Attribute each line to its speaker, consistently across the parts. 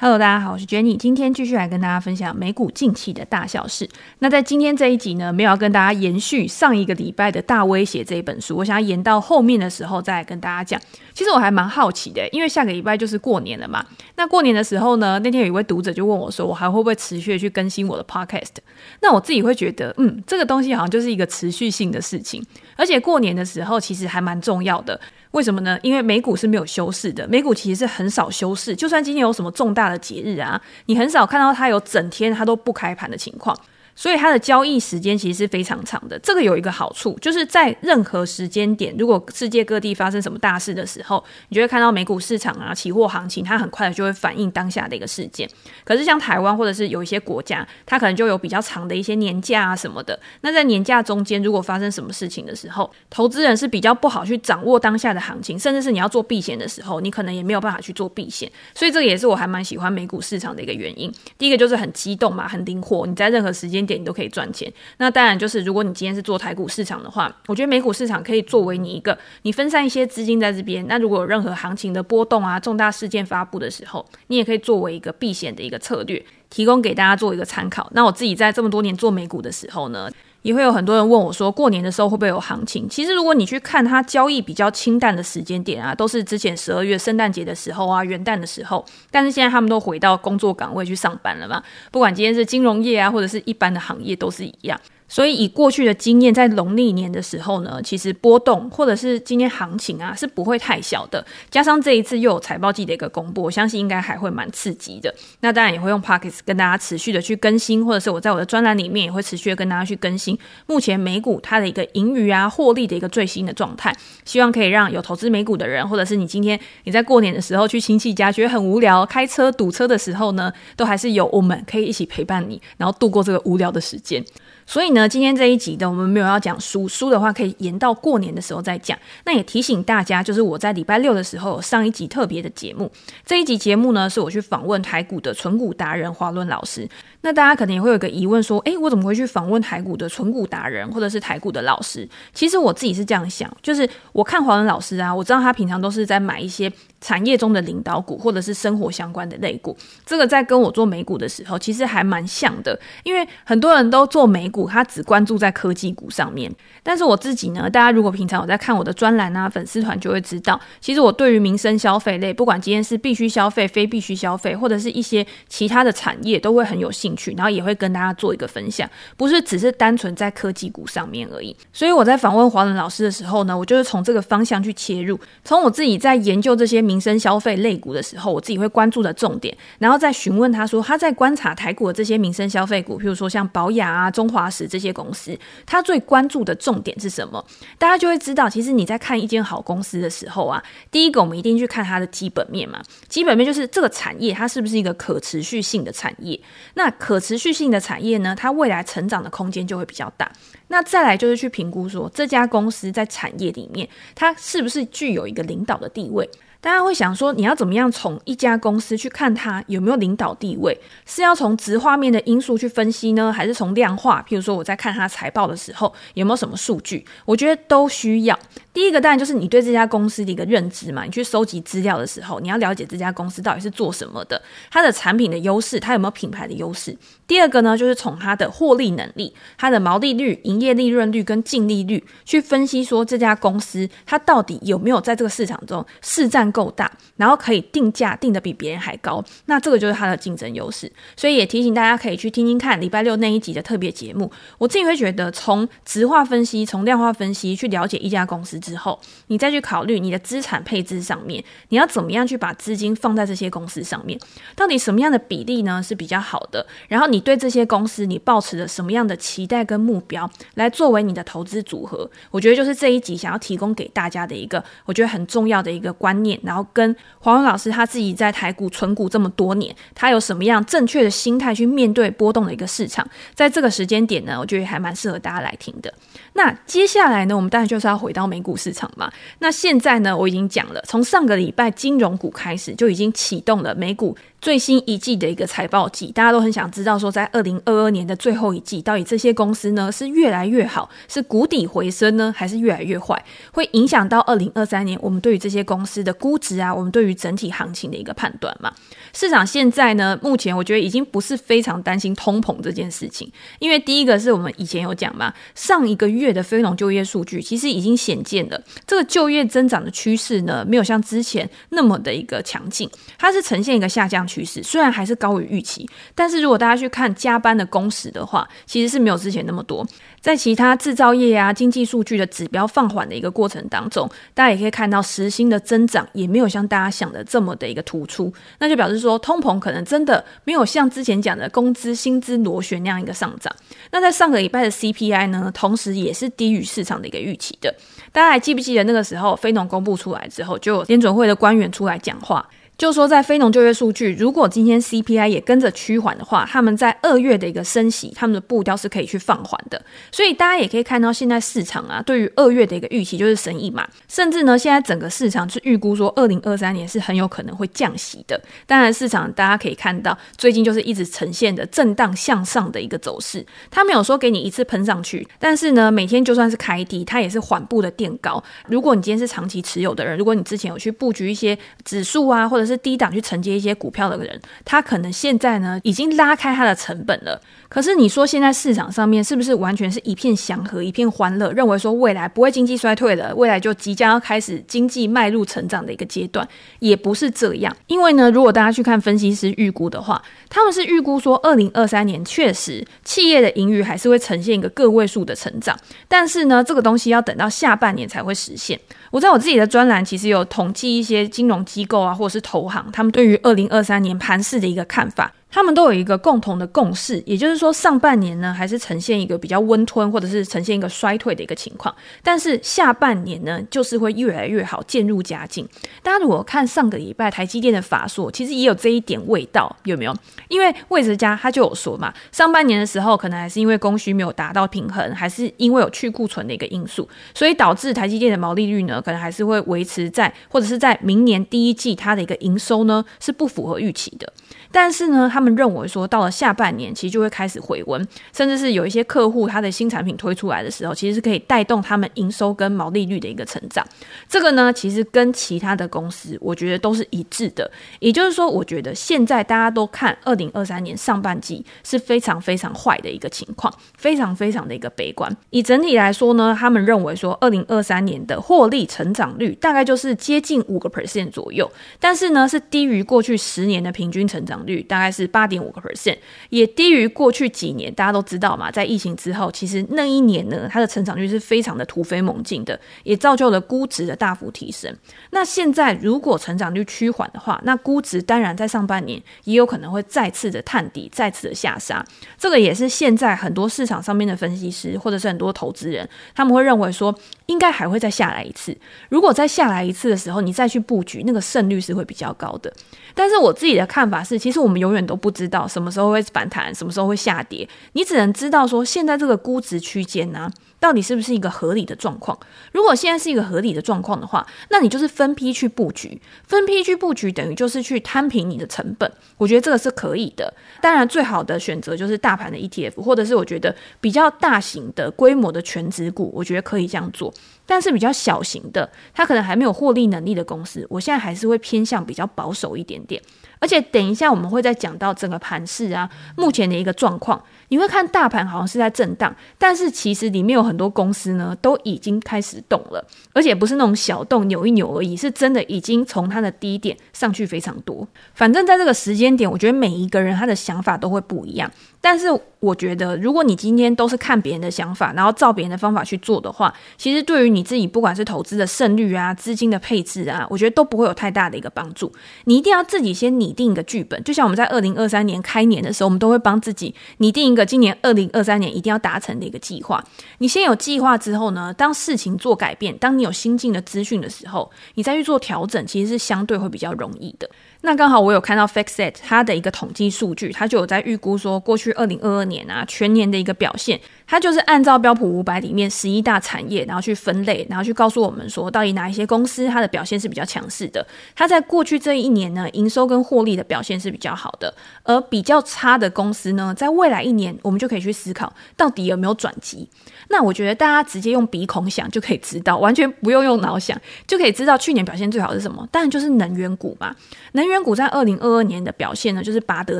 Speaker 1: Hello，大家好，我是 Jenny，今天继续来跟大家分享美股近期的大小事。那在今天这一集呢，没有要跟大家延续上一个礼拜的大威胁这一本书，我想要延到后面的时候再跟大家讲。其实我还蛮好奇的，因为下个礼拜就是过年了嘛。那过年的时候呢，那天有一位读者就问我说，我还会不会持续的去更新我的 Podcast？那我自己会觉得，嗯，这个东西好像就是一个持续性的事情，而且过年的时候其实还蛮重要的。为什么呢？因为美股是没有休市的，美股其实是很少休市。就算今天有什么重大的节日啊，你很少看到它有整天它都不开盘的情况。所以它的交易时间其实是非常长的。这个有一个好处，就是在任何时间点，如果世界各地发生什么大事的时候，你就会看到美股市场啊、期货行情，它很快的就会反映当下的一个事件。可是像台湾或者是有一些国家，它可能就有比较长的一些年假啊什么的。那在年假中间，如果发生什么事情的时候，投资人是比较不好去掌握当下的行情，甚至是你要做避险的时候，你可能也没有办法去做避险。所以这个也是我还蛮喜欢美股市场的一个原因。第一个就是很激动嘛，很灵活，你在任何时间点你都可以赚钱。那当然就是，如果你今天是做台股市场的话，我觉得美股市场可以作为你一个，你分散一些资金在这边。那如果有任何行情的波动啊，重大事件发布的时候，你也可以作为一个避险的一个策略，提供给大家做一个参考。那我自己在这么多年做美股的时候呢，也会有很多人问我说，过年的时候会不会有行情？其实如果你去看它交易比较清淡的时间点啊，都是之前十二月圣诞节的时候啊，元旦的时候。但是现在他们都回到工作岗位去上班了嘛，不管今天是金融业啊，或者是一般的行业，都是一样。所以，以过去的经验，在农历年的时候呢，其实波动或者是今天行情啊，是不会太小的。加上这一次又有财报季的一个公布，我相信应该还会蛮刺激的。那当然也会用 Podcast 跟大家持续的去更新，或者是我在我的专栏里面也会持续的跟大家去更新目前美股它的一个盈余啊、获利的一个最新的状态。希望可以让有投资美股的人，或者是你今天你在过年的时候去亲戚家觉得很无聊，开车堵车的时候呢，都还是有我们可以一起陪伴你，然后度过这个无聊的时间。所以呢，今天这一集的我们没有要讲书，书的话可以延到过年的时候再讲。那也提醒大家，就是我在礼拜六的时候上一集特别的节目，这一集节目呢是我去访问台股的存股达人华伦老师。那大家可能也会有个疑问说，诶，我怎么会去访问台股的存股达人或者是台股的老师？其实我自己是这样想，就是我看华伦老师啊，我知道他平常都是在买一些。产业中的领导股，或者是生活相关的类股，这个在跟我做美股的时候，其实还蛮像的。因为很多人都做美股，他只关注在科技股上面。但是我自己呢，大家如果平常有在看我的专栏啊、粉丝团，就会知道，其实我对于民生消费类，不管今天是必须消费、非必须消费，或者是一些其他的产业，都会很有兴趣，然后也会跟大家做一个分享，不是只是单纯在科技股上面而已。所以我在访问华伦老师的时候呢，我就是从这个方向去切入，从我自己在研究这些。民生消费类股的时候，我自己会关注的重点，然后再询问他说，他在观察台股的这些民生消费股，譬如说像宝雅啊、中华这些公司，他最关注的重点是什么？大家就会知道，其实你在看一间好公司的时候啊，第一个我们一定去看它的基本面嘛，基本面就是这个产业它是不是一个可持续性的产业？那可持续性的产业呢，它未来成长的空间就会比较大。那再来就是去评估说，这家公司在产业里面，它是不是具有一个领导的地位？大家会想说，你要怎么样从一家公司去看它有没有领导地位？是要从直画面的因素去分析呢，还是从量化？譬如说我在看它财报的时候，有没有什么数据？我觉得都需要。第一个当然就是你对这家公司的一个认知嘛，你去收集资料的时候，你要了解这家公司到底是做什么的，它的产品的优势，它有没有品牌的优势？第二个呢，就是从它的获利能力、它的毛利率、营业利润率跟净利率去分析，说这家公司它到底有没有在这个市场中市占够大，然后可以定价定得比别人还高，那这个就是它的竞争优势。所以也提醒大家可以去听听看礼拜六那一集的特别节目。我自己会觉得，从质化分析、从量化分析去了解一家公司之后，你再去考虑你的资产配置上面，你要怎么样去把资金放在这些公司上面，到底什么样的比例呢是比较好的？然后。你对这些公司，你抱持着什么样的期待跟目标来作为你的投资组合？我觉得就是这一集想要提供给大家的一个，我觉得很重要的一个观念。然后跟黄文老师他自己在台股存股这么多年，他有什么样正确的心态去面对波动的一个市场？在这个时间点呢，我觉得还蛮适合大家来听的。那接下来呢，我们当然就是要回到美股市场嘛。那现在呢，我已经讲了，从上个礼拜金融股开始就已经启动了美股最新一季的一个财报季，大家都很想知道说，在二零二二年的最后一季，到底这些公司呢是越来越好，是谷底回升呢，还是越来越坏？会影响到二零二三年我们对于这些公司的估值啊，我们对于整体行情的一个判断嘛？市场现在呢，目前我觉得已经不是非常担心通膨这件事情，因为第一个是我们以前有讲嘛，上一个月的非农就业数据其实已经显见了这个就业增长的趋势呢，没有像之前那么的一个强劲，它是呈现一个下降趋势，虽然还是高于预期，但是如果大家去看加班的工时的话，其实是没有之前那么多。在其他制造业啊经济数据的指标放缓的一个过程当中，大家也可以看到时薪的增长也没有像大家想的这么的一个突出，那就表示说通膨可能真的没有像之前讲的工资薪资螺旋那样一个上涨。那在上个礼拜的 CPI 呢，同时也是低于市场的一个预期的。大家还记不记得那个时候非农公布出来之后，就有联准会的官员出来讲话。就说在非农就业数据，如果今天 CPI 也跟着趋缓的话，他们在二月的一个升息，他们的步调是可以去放缓的。所以大家也可以看到，现在市场啊，对于二月的一个预期就是升一码，甚至呢，现在整个市场是预估说，二零二三年是很有可能会降息的。当然，市场大家可以看到，最近就是一直呈现的震荡向上的一个走势，它没有说给你一次喷上去，但是呢，每天就算是开低，它也是缓步的垫高。如果你今天是长期持有的人，如果你之前有去布局一些指数啊，或者是低档去承接一些股票的人，他可能现在呢已经拉开他的成本了。可是你说现在市场上面是不是完全是一片祥和、一片欢乐，认为说未来不会经济衰退了，未来就即将要开始经济迈入成长的一个阶段？也不是这样。因为呢，如果大家去看分析师预估的话，他们是预估说二零二三年确实企业的盈余还是会呈现一个个位数的成长，但是呢，这个东西要等到下半年才会实现。我在我自己的专栏其实有统计一些金融机构啊，或者是投行，他们对于二零二三年盘市的一个看法。他们都有一个共同的共识，也就是说，上半年呢还是呈现一个比较温吞，或者是呈现一个衰退的一个情况，但是下半年呢就是会越来越好，渐入佳境。大家如果看上个礼拜台积电的法说，其实也有这一点味道，有没有？因为魏哲家他就有说嘛，上半年的时候可能还是因为供需没有达到平衡，还是因为有去库存的一个因素，所以导致台积电的毛利率呢可能还是会维持在，或者是在明年第一季它的一个营收呢是不符合预期的。但是呢，他们认为说，到了下半年，其实就会开始回温，甚至是有一些客户他的新产品推出来的时候，其实是可以带动他们营收跟毛利率的一个成长。这个呢，其实跟其他的公司，我觉得都是一致的。也就是说，我觉得现在大家都看二零二三年上半季是非常非常坏的一个情况，非常非常的一个悲观。以整体来说呢，他们认为说，二零二三年的获利成长率大概就是接近五个 percent 左右，但是呢，是低于过去十年的平均成长率大概是八点五个 percent，也低于过去几年。大家都知道嘛，在疫情之后，其实那一年呢，它的成长率是非常的突飞猛进的，也造就了估值的大幅提升。那现在如果成长率趋缓的话，那估值当然在上半年也有可能会再次的探底，再次的下杀。这个也是现在很多市场上面的分析师或者是很多投资人，他们会认为说，应该还会再下来一次。如果再下来一次的时候，你再去布局，那个胜率是会比较高的。但是我自己的看法是，其实我们永远都不知道什么时候会反弹，什么时候会下跌。你只能知道说，现在这个估值区间呢，到底是不是一个合理的状况？如果现在是一个合理的状况的话，那你就是分批去布局，分批去布局等于就是去摊平你的成本。我觉得这个是可以的。当然，最好的选择就是大盘的 ETF，或者是我觉得比较大型的规模的全值股，我觉得可以这样做。但是比较小型的，它可能还没有获利能力的公司，我现在还是会偏向比较保守一点点。而且等一下我们会再讲到整个盘市啊，目前的一个状况。你会看大盘好像是在震荡，但是其实里面有很多公司呢都已经开始动了，而且不是那种小动扭一扭而已，是真的已经从它的低点上去非常多。反正在这个时间点，我觉得每一个人他的想法都会不一样。但是我觉得，如果你今天都是看别人的想法，然后照别人的方法去做的话，其实对于你自己不管是投资的胜率啊、资金的配置啊，我觉得都不会有太大的一个帮助。你一定要自己先拟定一个剧本，就像我们在二零二三年开年的时候，我们都会帮自己拟定一个今年二零二三年一定要达成的一个计划。你先有计划之后呢，当事情做改变，当你有新进的资讯的时候，你再去做调整，其实是相对会比较容易的。那刚好我有看到 FactSet 它的一个统计数据，它就有在预估说，过去二零二二年啊全年的一个表现，它就是按照标普五百里面十一大产业，然后去分类，然后去告诉我们说，到底哪一些公司它的表现是比较强势的。它在过去这一年呢，营收跟获利的表现是比较好的，而比较差的公司呢，在未来一年，我们就可以去思考，到底有没有转机。那我觉得大家直接用鼻孔想就可以知道，完全不用用脑想就可以知道去年表现最好是什么？当然就是能源股嘛。能源股在二零二二年的表现呢，就是拔得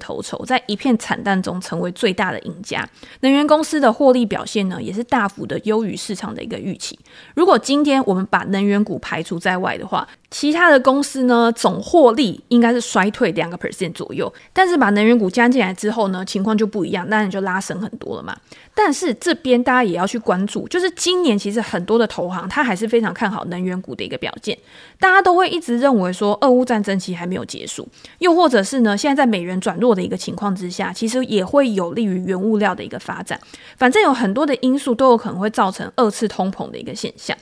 Speaker 1: 头筹，在一片惨淡中成为最大的赢家。能源公司的获利表现呢，也是大幅的优于市场的一个预期。如果今天我们把能源股排除在外的话，其他的公司呢，总获利应该是衰退两个 percent 左右。但是把能源股加进来之后呢，情况就不一样，那你就拉升很多了嘛。但是这边大家也要去关注，就是今年其实很多的投行他还是非常看好能源股的一个表现。大家都会一直认为说，俄乌战争其实还没有结束，又或者是呢，现在在美元转弱的一个情况之下，其实也会有利于原物料的一个发展。反正有很多的因素都有可能会造成二次通膨的一个现象。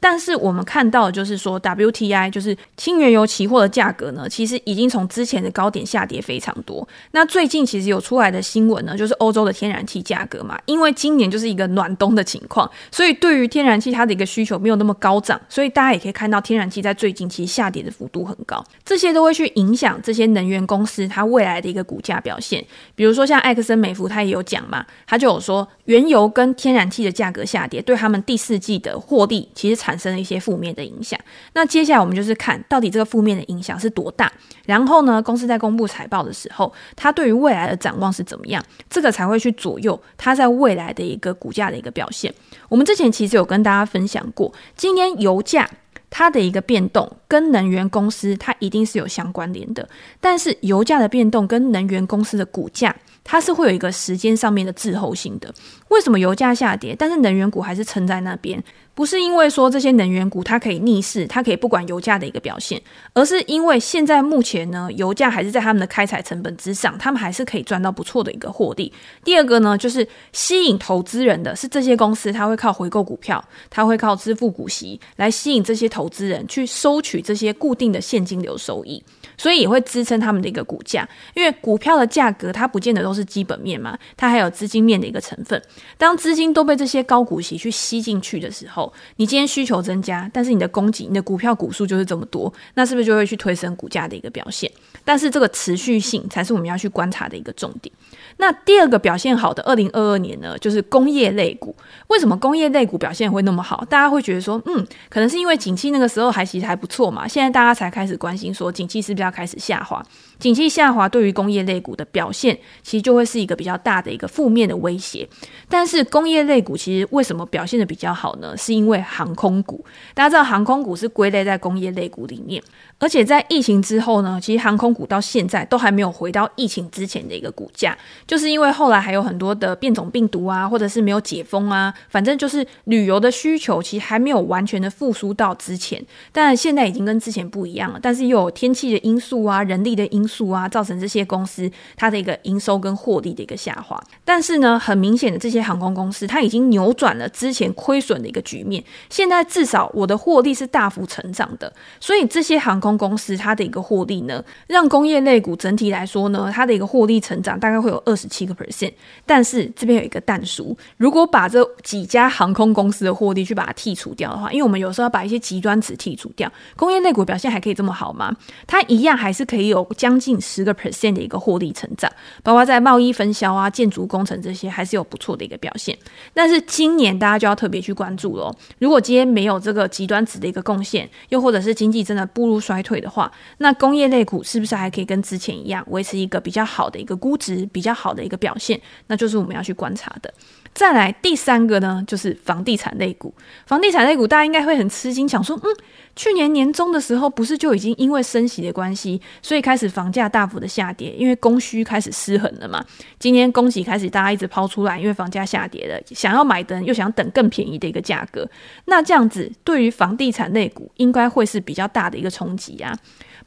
Speaker 1: 但是我们看到就是说，WTI 就是轻原油期货的价格呢，其实已经从之前的高点下跌非常多。那最近其实有出来的新闻呢，就是欧洲的天然气价格嘛，因为今年就是一个暖冬的情况，所以对于天然气它的一个需求没有那么高涨，所以大家也可以看到天然气在最近其实下跌的幅度很高，这些都会去影响这些能源公司它未来的一个股价表现。比如说像埃克森美孚，它也有讲嘛，它就有说原油跟天然气的价格下跌，对他们第四季的获利其实产生了一些负面的影响。那接下来我们就是看到底这个负面的影响是多大，然后呢，公司在公布财报的时候，它对于未来的展望是怎么样，这个才会去左右它在未来的一个股价的一个表现。我们之前其实有跟大家分享过，今年油价它的一个变动跟能源公司它一定是有相关联的，但是油价的变动跟能源公司的股价。它是会有一个时间上面的滞后性的。为什么油价下跌，但是能源股还是撑在那边？不是因为说这些能源股它可以逆势，它可以不管油价的一个表现，而是因为现在目前呢，油价还是在他们的开采成本之上，他们还是可以赚到不错的一个获利。第二个呢，就是吸引投资人的是这些公司，它会靠回购股票，它会靠支付股息来吸引这些投资人去收取这些固定的现金流收益。所以也会支撑他们的一个股价，因为股票的价格它不见得都是基本面嘛，它还有资金面的一个成分。当资金都被这些高股息去吸进去的时候，你今天需求增加，但是你的供给、你的股票股数就是这么多，那是不是就会去推升股价的一个表现？但是这个持续性才是我们要去观察的一个重点。那第二个表现好的二零二二年呢，就是工业类股。为什么工业类股表现会那么好？大家会觉得说，嗯，可能是因为景气那个时候还其实还不错嘛。现在大家才开始关心说，景气是不是要开始下滑？景气下滑对于工业类股的表现，其实就会是一个比较大的一个负面的威胁。但是工业类股其实为什么表现得比较好呢？是因为航空股。大家知道航空股是归类在工业类股里面，而且在疫情之后呢，其实航空股到现在都还没有回到疫情之前的一个股价。就是因为后来还有很多的变种病毒啊，或者是没有解封啊，反正就是旅游的需求其实还没有完全的复苏到之前，但现在已经跟之前不一样了。但是又有天气的因素啊、人力的因素啊，造成这些公司它的一个营收跟获利的一个下滑。但是呢，很明显的这些航空公司它已经扭转了之前亏损的一个局面，现在至少我的获利是大幅成长的。所以这些航空公司它的一个获利呢，让工业类股整体来说呢，它的一个获利成长大概会有二。十七个 percent，但是这边有一个但书，如果把这几家航空公司的获利去把它剔除掉的话，因为我们有时候要把一些极端值剔除掉，工业类股表现还可以这么好吗？它一样还是可以有将近十个 percent 的一个获利成长，包括在贸易分销啊、建筑工程这些，还是有不错的一个表现。但是今年大家就要特别去关注了，如果今天没有这个极端值的一个贡献，又或者是经济真的步入衰衰退的话，那工业类股是不是还可以跟之前一样，维持一个比较好的一个估值，比较好的一个表现，那就是我们要去观察的。再来第三个呢，就是房地产类股。房地产类股大家应该会很吃惊，想说，嗯，去年年中的时候不是就已经因为升息的关系，所以开始房价大幅的下跌，因为供需开始失衡了嘛。今天供给开始大家一直抛出来，因为房价下跌了，想要买的人又想等更便宜的一个价格，那这样子对于房地产类股应该会是比较大的一个冲击啊。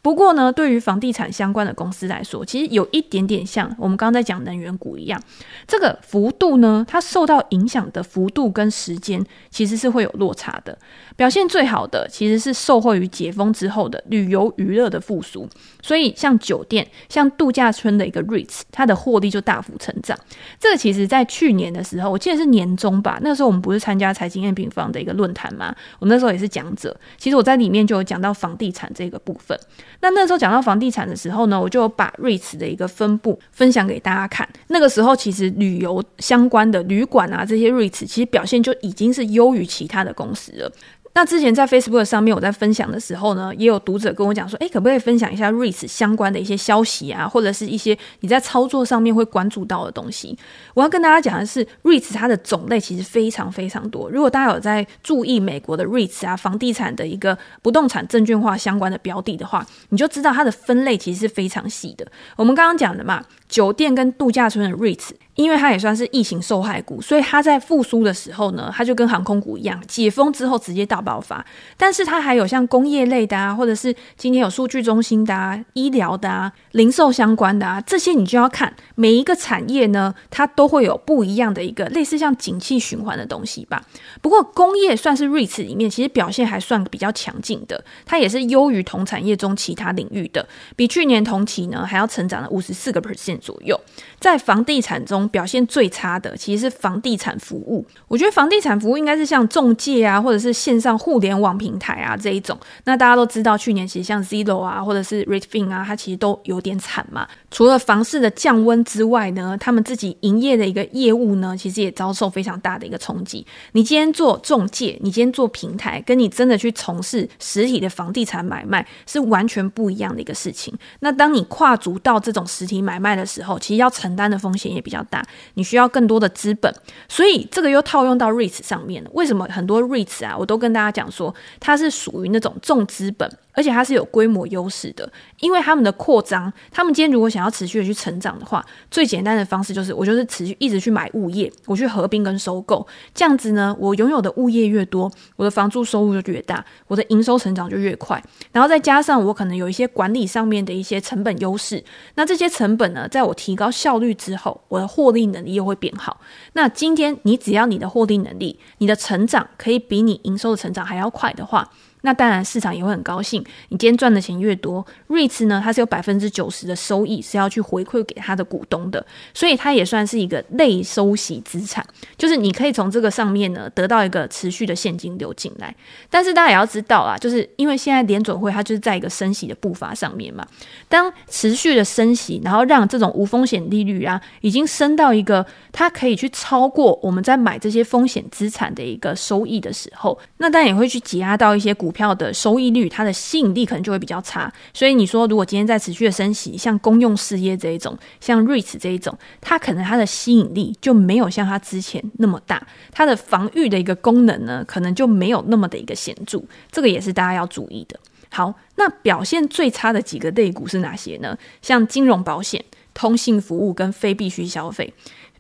Speaker 1: 不过呢，对于房地产相关的公司来说，其实有一点点像我们刚刚在讲能源股一样，这个幅度呢，它受到影响的幅度跟时间其实是会有落差的。表现最好的其实是受惠于解封之后的旅游娱乐的复苏，所以像酒店、像度假村的一个 REITs，它的获利就大幅成长。这个其实在去年的时候，我记得是年中吧，那时候我们不是参加财经 M 平方的一个论坛吗？我那时候也是讲者，其实我在里面就有讲到房地产这个部分。那那时候讲到房地产的时候呢，我就把瑞驰的一个分布分享给大家看。那个时候其实旅游相关的旅馆啊，这些瑞驰其实表现就已经是优于其他的公司了。那之前在 Facebook 上面，我在分享的时候呢，也有读者跟我讲说，诶，可不可以分享一下 REITs 相关的一些消息啊，或者是一些你在操作上面会关注到的东西？我要跟大家讲的是，REITs 它的种类其实非常非常多。如果大家有在注意美国的 REITs 啊，房地产的一个不动产证券化相关的标的的话，你就知道它的分类其实是非常细的。我们刚刚讲的嘛。酒店跟度假村的 REITs，因为它也算是疫情受害股，所以它在复苏的时候呢，它就跟航空股一样，解封之后直接大爆发。但是它还有像工业类的啊，或者是今天有数据中心的啊、医疗的啊、零售相关的啊，这些你就要看每一个产业呢，它都会有不一样的一个类似像景气循环的东西吧。不过工业算是 REITs 里面其实表现还算比较强劲的，它也是优于同产业中其他领域的，比去年同期呢还要成长了五十四个 percent。左右，在房地产中表现最差的其实是房地产服务。我觉得房地产服务应该是像中介啊，或者是线上互联网平台啊这一种。那大家都知道，去年其实像 Zillow 啊，或者是 Redfin 啊，它其实都有点惨嘛。除了房市的降温之外呢，他们自己营业的一个业务呢，其实也遭受非常大的一个冲击。你今天做中介，你今天做平台，跟你真的去从事实体的房地产买卖是完全不一样的一个事情。那当你跨足到这种实体买卖的时候，其实要承担的风险也比较大，你需要更多的资本，所以这个又套用到 REITs 上面了。为什么很多 REITs 啊，我都跟大家讲说，它是属于那种重资本。而且它是有规模优势的，因为他们的扩张，他们今天如果想要持续的去成长的话，最简单的方式就是我就是持续一直去买物业，我去合并跟收购，这样子呢，我拥有的物业越多，我的房租收入就越大，我的营收成长就越快，然后再加上我可能有一些管理上面的一些成本优势，那这些成本呢，在我提高效率之后，我的获利能力又会变好。那今天你只要你的获利能力，你的成长可以比你营收的成长还要快的话。那当然，市场也会很高兴。你今天赚的钱越多，REITs 呢，它是有百分之九十的收益是要去回馈给它的股东的，所以它也算是一个类收息资产，就是你可以从这个上面呢得到一个持续的现金流进来。但是大家也要知道啊，就是因为现在联准会它就是在一个升息的步伐上面嘛，当持续的升息，然后让这种无风险利率啊已经升到一个它可以去超过我们在买这些风险资产的一个收益的时候，那当然也会去挤压到一些股。股票的收益率，它的吸引力可能就会比较差。所以你说，如果今天在持续的升息，像公用事业这一种，像 REITs 这一种，它可能它的吸引力就没有像它之前那么大，它的防御的一个功能呢，可能就没有那么的一个显著。这个也是大家要注意的。好，那表现最差的几个类股是哪些呢？像金融保险、通信服务跟非必需消费。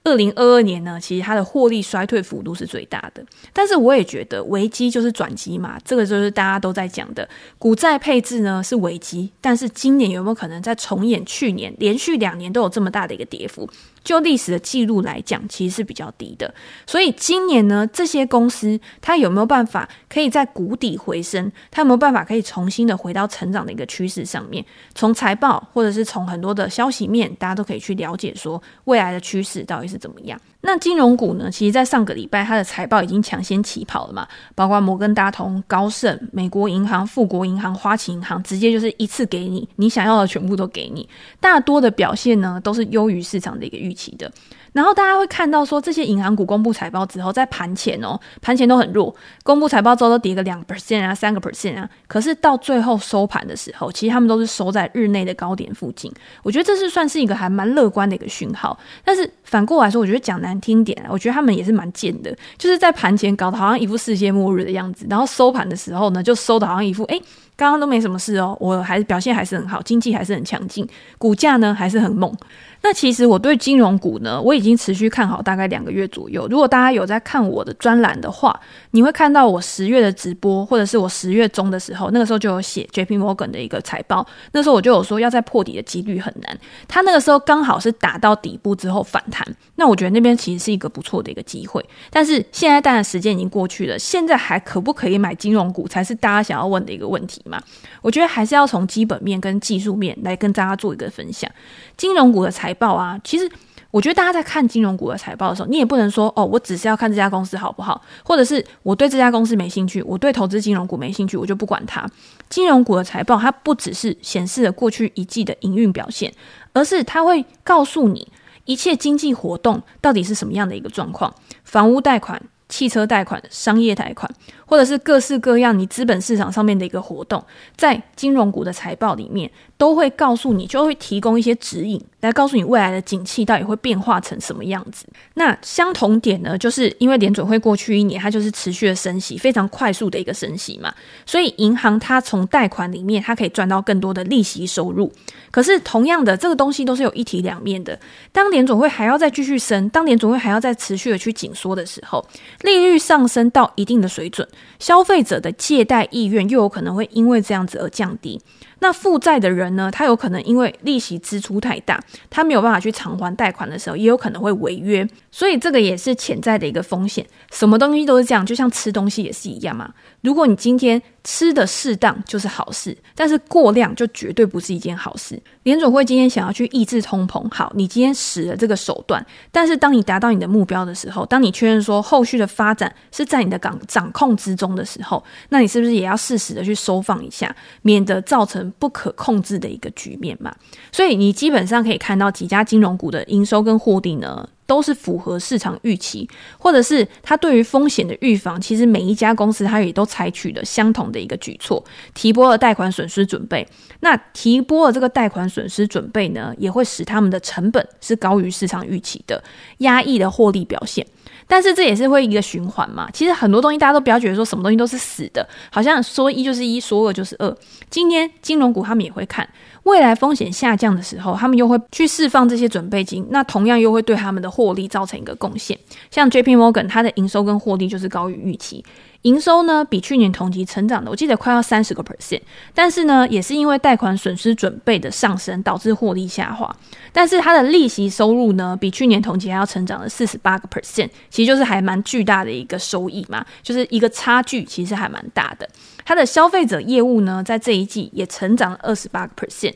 Speaker 1: 二零二二年呢，其实它的获利衰退幅度是最大的。但是我也觉得危机就是转机嘛，这个就是大家都在讲的股债配置呢是危机，但是今年有没有可能再重演去年连续两年都有这么大的一个跌幅？就历史的记录来讲，其实是比较低的。所以今年呢，这些公司它有没有办法可以在谷底回升？它有没有办法可以重新的回到成长的一个趋势上面？从财报或者是从很多的消息面，大家都可以去了解说未来的趋势到底是怎么样。那金融股呢？其实，在上个礼拜，它的财报已经抢先起跑了嘛，包括摩根大通、高盛、美国银行、富国银行、花旗银行，直接就是一次给你，你想要的全部都给你。大多的表现呢，都是优于市场的一个预期的。然后大家会看到说，这些银行股公布财报之后，在盘前哦，盘前都很弱，公布财报之后都跌个两个 percent 啊，三个 percent 啊。可是到最后收盘的时候，其实他们都是收在日内的高点附近。我觉得这是算是一个还蛮乐观的一个讯号。但是反过来说，我觉得讲难听点，我觉得他们也是蛮贱的，就是在盘前搞得好像一副世界末日的样子，然后收盘的时候呢，就收的好像一副诶刚刚都没什么事哦，我还是表现还是很好，经济还是很强劲，股价呢还是很猛。那其实我对金融股呢，我已经持续看好大概两个月左右。如果大家有在看我的专栏的话，你会看到我十月的直播，或者是我十月中的时候，那个时候就有写 JP Morgan 的一个财报。那时候我就有说，要在破底的几率很难。他那个时候刚好是打到底部之后反弹，那我觉得那边其实是一个不错的一个机会。但是现在当然时间已经过去了，现在还可不可以买金融股，才是大家想要问的一个问题嘛？我觉得还是要从基本面跟技术面来跟大家做一个分享。金融股的财报啊，其实我觉得大家在看金融股的财报的时候，你也不能说哦，我只是要看这家公司好不好，或者是我对这家公司没兴趣，我对投资金融股没兴趣，我就不管它。金融股的财报它不只是显示了过去一季的营运表现，而是它会告诉你一切经济活动到底是什么样的一个状况，房屋贷款。汽车贷款、商业贷款，或者是各式各样你资本市场上面的一个活动，在金融股的财报里面，都会告诉你，就会提供一些指引，来告诉你未来的景气到底会变化成什么样子。那相同点呢，就是因为联准会过去一年它就是持续的升息，非常快速的一个升息嘛，所以银行它从贷款里面它可以赚到更多的利息收入。可是同样的，这个东西都是有一体两面的。当联准会还要再继续升，当联准会还要再持续的去紧缩的时候，利率上升到一定的水准，消费者的借贷意愿又有可能会因为这样子而降低。那负债的人呢，他有可能因为利息支出太大，他没有办法去偿还贷款的时候，也有可能会违约。所以这个也是潜在的一个风险。什么东西都是这样，就像吃东西也是一样嘛。如果你今天吃的适当就是好事，但是过量就绝对不是一件好事。联准会今天想要去抑制通膨，好，你今天使了这个手段，但是当你达到你的目标的时候，当你确认说后续的发展是在你的掌掌控之中的时候，那你是不是也要适时的去收放一下，免得造成不可控制的一个局面嘛？所以你基本上可以看到几家金融股的营收跟获利呢，都是符合市场预期，或者是它对于风险的预防，其实每一家公司它也都采取了相同的一个举措，提拨了贷款损失准备。那提拨了这个贷款损失准备呢，也会使他们的成本是高于市场预期的，压抑的获利表现。但是这也是会一个循环嘛。其实很多东西大家都不要觉得说什么东西都是死的，好像说一就是一，说二就是二。今天金融股他们也会看。未来风险下降的时候，他们又会去释放这些准备金，那同样又会对他们的获利造成一个贡献。像 JP Morgan，它的营收跟获利就是高于预期。营收呢，比去年同期成长的，我记得快要三十个 percent，但是呢，也是因为贷款损失准备的上升导致获利下滑。但是它的利息收入呢，比去年同期还要成长了四十八个 percent，其实就是还蛮巨大的一个收益嘛，就是一个差距其实还蛮大的。它的消费者业务呢，在这一季也成长了二十八个 percent。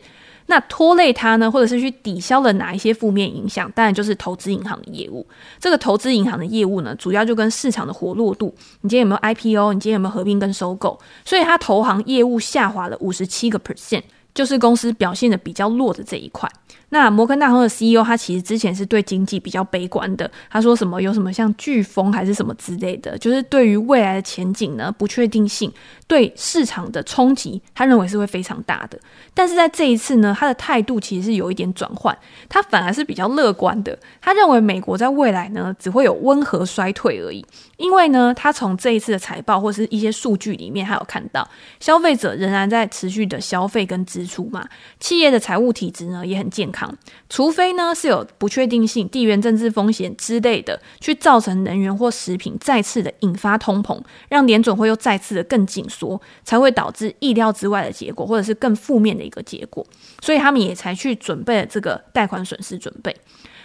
Speaker 1: 那拖累它呢，或者是去抵消了哪一些负面影响？当然就是投资银行的业务。这个投资银行的业务呢，主要就跟市场的活络度，你今天有没有 IPO？你今天有没有合并跟收购？所以它投行业务下滑了五十七个 percent，就是公司表现的比较弱的这一块。那摩根大通的 CEO 他其实之前是对经济比较悲观的，他说什么有什么像飓风还是什么之类的，就是对于未来的前景呢，不确定性对市场的冲击，他认为是会非常大的。但是在这一次呢，他的态度其实是有一点转换，他反而是比较乐观的。他认为美国在未来呢只会有温和衰退而已，因为呢他从这一次的财报或是一些数据里面，还有看到消费者仍然在持续的消费跟支出嘛，企业的财务体质呢也很健康。除非呢是有不确定性、地缘政治风险之类的，去造成能源或食品再次的引发通膨，让联准会又再次的更紧缩，才会导致意料之外的结果，或者是更负面的一个结果。所以他们也才去准备了这个贷款损失准备。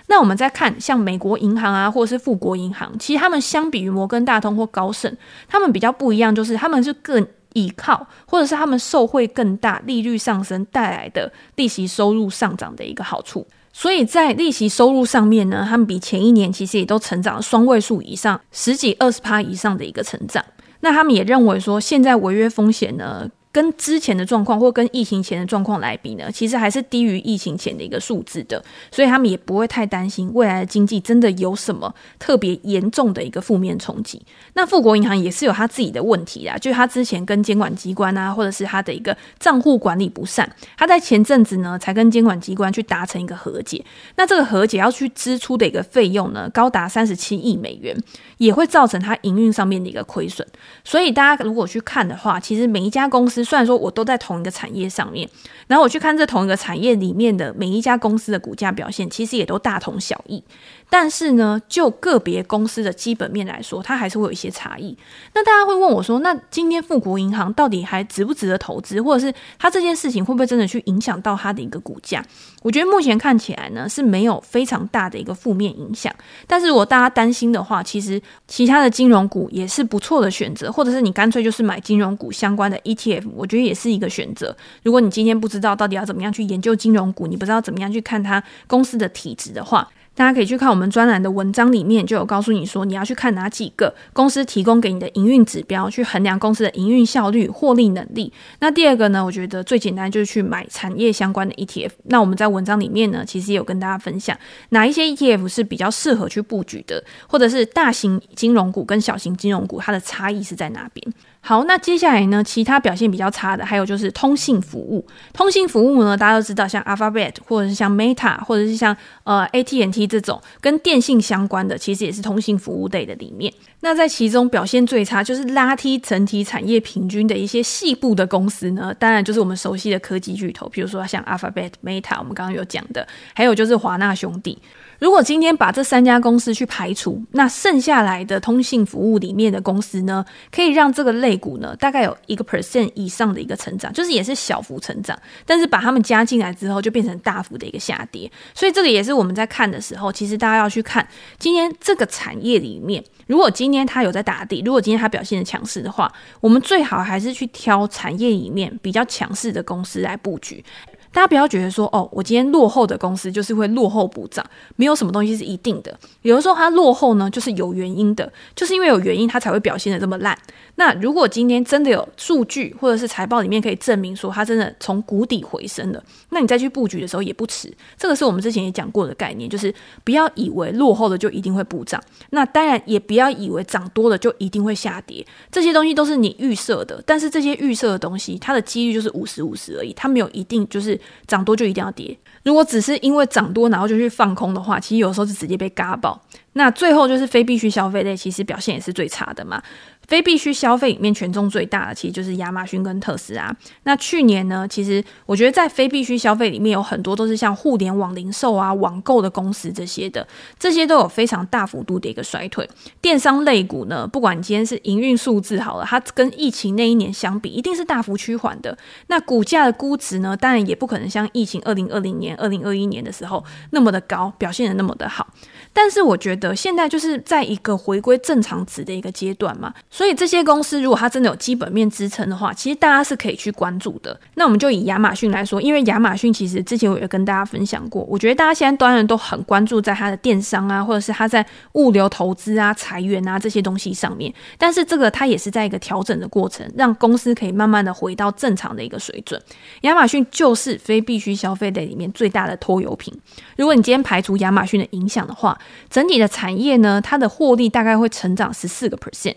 Speaker 1: 那我们再看像美国银行啊，或者是富国银行，其实他们相比于摩根大通或高盛，他们比较不一样，就是他们是更。依靠，或者是他们受惠更大，利率上升带来的利息收入上涨的一个好处，所以在利息收入上面呢，他们比前一年其实也都成长了双位数以上，十几二十趴以上的一个成长。那他们也认为说，现在违约风险呢，跟之前的状况或跟疫情前的状况来比呢，其实还是低于疫情前的一个数字的，所以他们也不会太担心未来的经济真的有什么特别严重的一个负面冲击。那富国银行也是有他自己的问题啦，就是他之前跟监管机关啊，或者是他的一个账户管理不善，他在前阵子呢才跟监管机关去达成一个和解，那这个和解要去支出的一个费用呢，高达三十七亿美元，也会造成他营运上面的一个亏损。所以大家如果去看的话，其实每一家公司。虽然说我都在同一个产业上面，然后我去看这同一个产业里面的每一家公司的股价表现，其实也都大同小异。但是呢，就个别公司的基本面来说，它还是会有一些差异。那大家会问我说，那今天富国银行到底还值不值得投资，或者是它这件事情会不会真的去影响到它的一个股价？我觉得目前看起来呢，是没有非常大的一个负面影响。但是如果大家担心的话，其实其他的金融股也是不错的选择，或者是你干脆就是买金融股相关的 ETF，我觉得也是一个选择。如果你今天不知道到底要怎么样去研究金融股，你不知道怎么样去看它公司的体质的话，大家可以去看我们专栏的文章，里面就有告诉你说，你要去看哪几个公司提供给你的营运指标，去衡量公司的营运效率、获利能力。那第二个呢，我觉得最简单就是去买产业相关的 ETF。那我们在文章里面呢，其实也有跟大家分享哪一些 ETF 是比较适合去布局的，或者是大型金融股跟小型金融股它的差异是在哪边。好，那接下来呢，其他表现比较差的，还有就是通信服务。通信服务呢，大家都知道，像 Alphabet 或者是像 Meta，或者是像呃 AT&T 这种跟电信相关的，其实也是通信服务类的里面。那在其中表现最差，就是拉低整体产业平均的一些细部的公司呢，当然就是我们熟悉的科技巨头，比如说像 Alphabet、Meta，我们刚刚有讲的，还有就是华纳兄弟。如果今天把这三家公司去排除，那剩下来的通信服务里面的公司呢，可以让这个类股呢，大概有一个 percent 以上的一个成长，就是也是小幅成长，但是把它们加进来之后，就变成大幅的一个下跌。所以这个也是我们在看的时候，其实大家要去看今天这个产业里面，如果今天它有在打底，如果今天它表现的强势的话，我们最好还是去挑产业里面比较强势的公司来布局。大家不要觉得说哦，我今天落后的公司就是会落后补涨，没有什么东西是一定的。有的时候它落后呢，就是有原因的，就是因为有原因它才会表现的这么烂。那如果今天真的有数据或者是财报里面可以证明说它真的从谷底回升了，那你再去布局的时候也不迟。这个是我们之前也讲过的概念，就是不要以为落后的就一定会补涨，那当然也不要以为涨多了就一定会下跌。这些东西都是你预设的，但是这些预设的东西，它的几率就是五十五十而已，它没有一定就是。涨多就一定要跌，如果只是因为涨多然后就去放空的话，其实有时候是直接被嘎爆。那最后就是非必需消费类，其实表现也是最差的嘛。非必需消费里面权重最大的，其实就是亚马逊跟特斯拉。那去年呢，其实我觉得在非必需消费里面有很多都是像互联网零售啊、网购的公司这些的，这些都有非常大幅度的一个衰退。电商类股呢，不管今天是营运数字好了，它跟疫情那一年相比，一定是大幅趋缓的。那股价的估值呢，当然也不可能像疫情二零二零年、二零二一年的时候那么的高，表现得那么的好。但是我觉得现在就是在一个回归正常值的一个阶段嘛。所以这些公司如果它真的有基本面支撑的话，其实大家是可以去关注的。那我们就以亚马逊来说，因为亚马逊其实之前我有跟大家分享过，我觉得大家现在当然都很关注在它的电商啊，或者是它在物流投资啊、裁员啊这些东西上面。但是这个它也是在一个调整的过程，让公司可以慢慢的回到正常的一个水准。亚马逊就是非必需消费类里面最大的拖油瓶。如果你今天排除亚马逊的影响的话，整体的产业呢，它的获利大概会成长十四个 percent。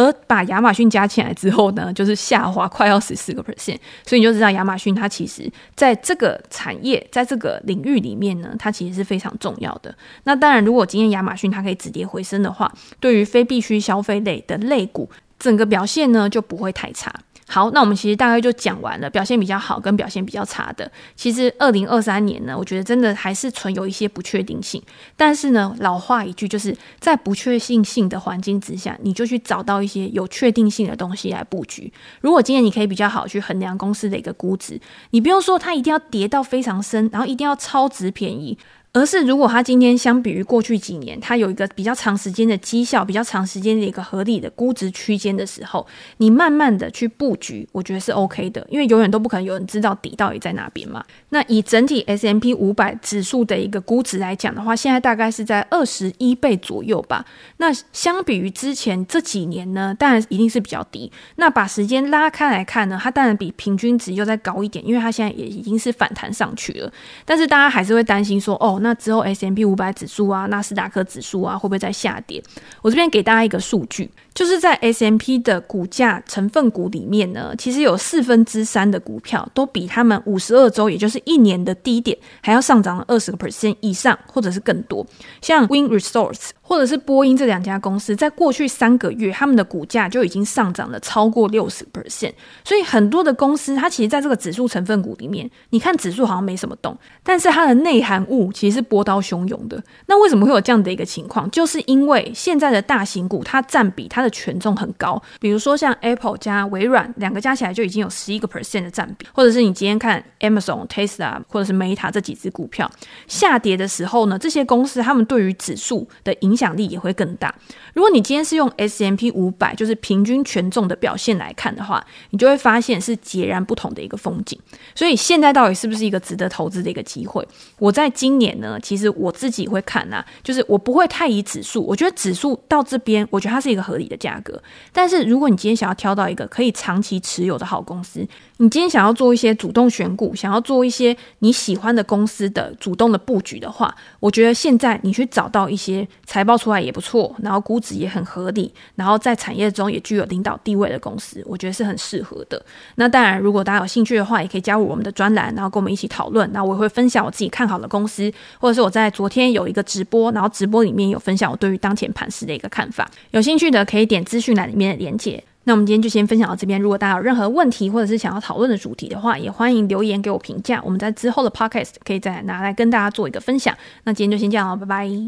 Speaker 1: 而把亚马逊加起来之后呢，就是下滑快要十四个 percent，所以你就知道亚马逊它其实在这个产业，在这个领域里面呢，它其实是非常重要的。那当然，如果今天亚马逊它可以止跌回升的话，对于非必需消费类的类股，整个表现呢就不会太差。好，那我们其实大概就讲完了表现比较好跟表现比较差的。其实二零二三年呢，我觉得真的还是存有一些不确定性。但是呢，老话一句，就是在不确定性的环境之下，你就去找到一些有确定性的东西来布局。如果今天你可以比较好去衡量公司的一个估值，你不用说它一定要跌到非常深，然后一定要超值便宜。而是，如果它今天相比于过去几年，它有一个比较长时间的绩效，比较长时间的一个合理的估值区间的时候，你慢慢的去布局，我觉得是 OK 的，因为永远都不可能有人知道底到底在哪边嘛。那以整体 S M P 五百指数的一个估值来讲的话，现在大概是在二十一倍左右吧。那相比于之前这几年呢，当然一定是比较低。那把时间拉开来看呢，它当然比平均值又再高一点，因为它现在也已经是反弹上去了。但是大家还是会担心说，哦。那之后，S M P 五百指数啊、纳斯达克指数啊会不会再下跌？我这边给大家一个数据，就是在 S M P 的股价成分股里面呢，其实有四分之三的股票都比他们五十二周，也就是一年的低点还要上涨了二十个 percent 以上，或者是更多。像 WinResorts 或者是波音这两家公司，在过去三个月，他们的股价就已经上涨了超过六十 percent。所以很多的公司，它其实在这个指数成分股里面，你看指数好像没什么动，但是它的内含物其实是波涛汹涌的。那为什么会有这样的一个情况？就是因为现在的大型股它占比它的权重很高，比如说像 Apple 加微软两个加起来就已经有十一个 percent 的占比，或者是你今天看 Amazon、Tesla 或者是 Meta 这几只股票下跌的时候呢，这些公司他们对于指数的影响力也会更大。如果你今天是用 S M P 五百，就是平均权重的表现来看的话，你就会发现是截然不同的一个风景。所以现在到底是不是一个值得投资的一个机会？我在今年呢，其实我自己会看啊，就是我不会太以指数，我觉得指数到这边，我觉得它是一个合理的价格。但是如果你今天想要挑到一个可以长期持有的好公司，你今天想要做一些主动选股，想要做一些你喜欢的公司的主动的布局的话，我觉得现在你去找到一些财报出来也不错，然后估值也很合理，然后在产业中也具有领导地位的公司，我觉得是很适合的。那当然，如果大家有兴趣的话，也可以加入我们的专栏，然后跟我们一起讨论。那我也会分享我自己看好的公司，或者是我在昨天有一个直播，然后直播里面有分享我对于当前盘势的一个看法。有兴趣的可以点资讯栏里面的连结。那我们今天就先分享到这边。如果大家有任何问题，或者是想要讨论的主题的话，也欢迎留言给我评价。我们在之后的 podcast 可以再拿来跟大家做一个分享。那今天就先这样了，拜拜。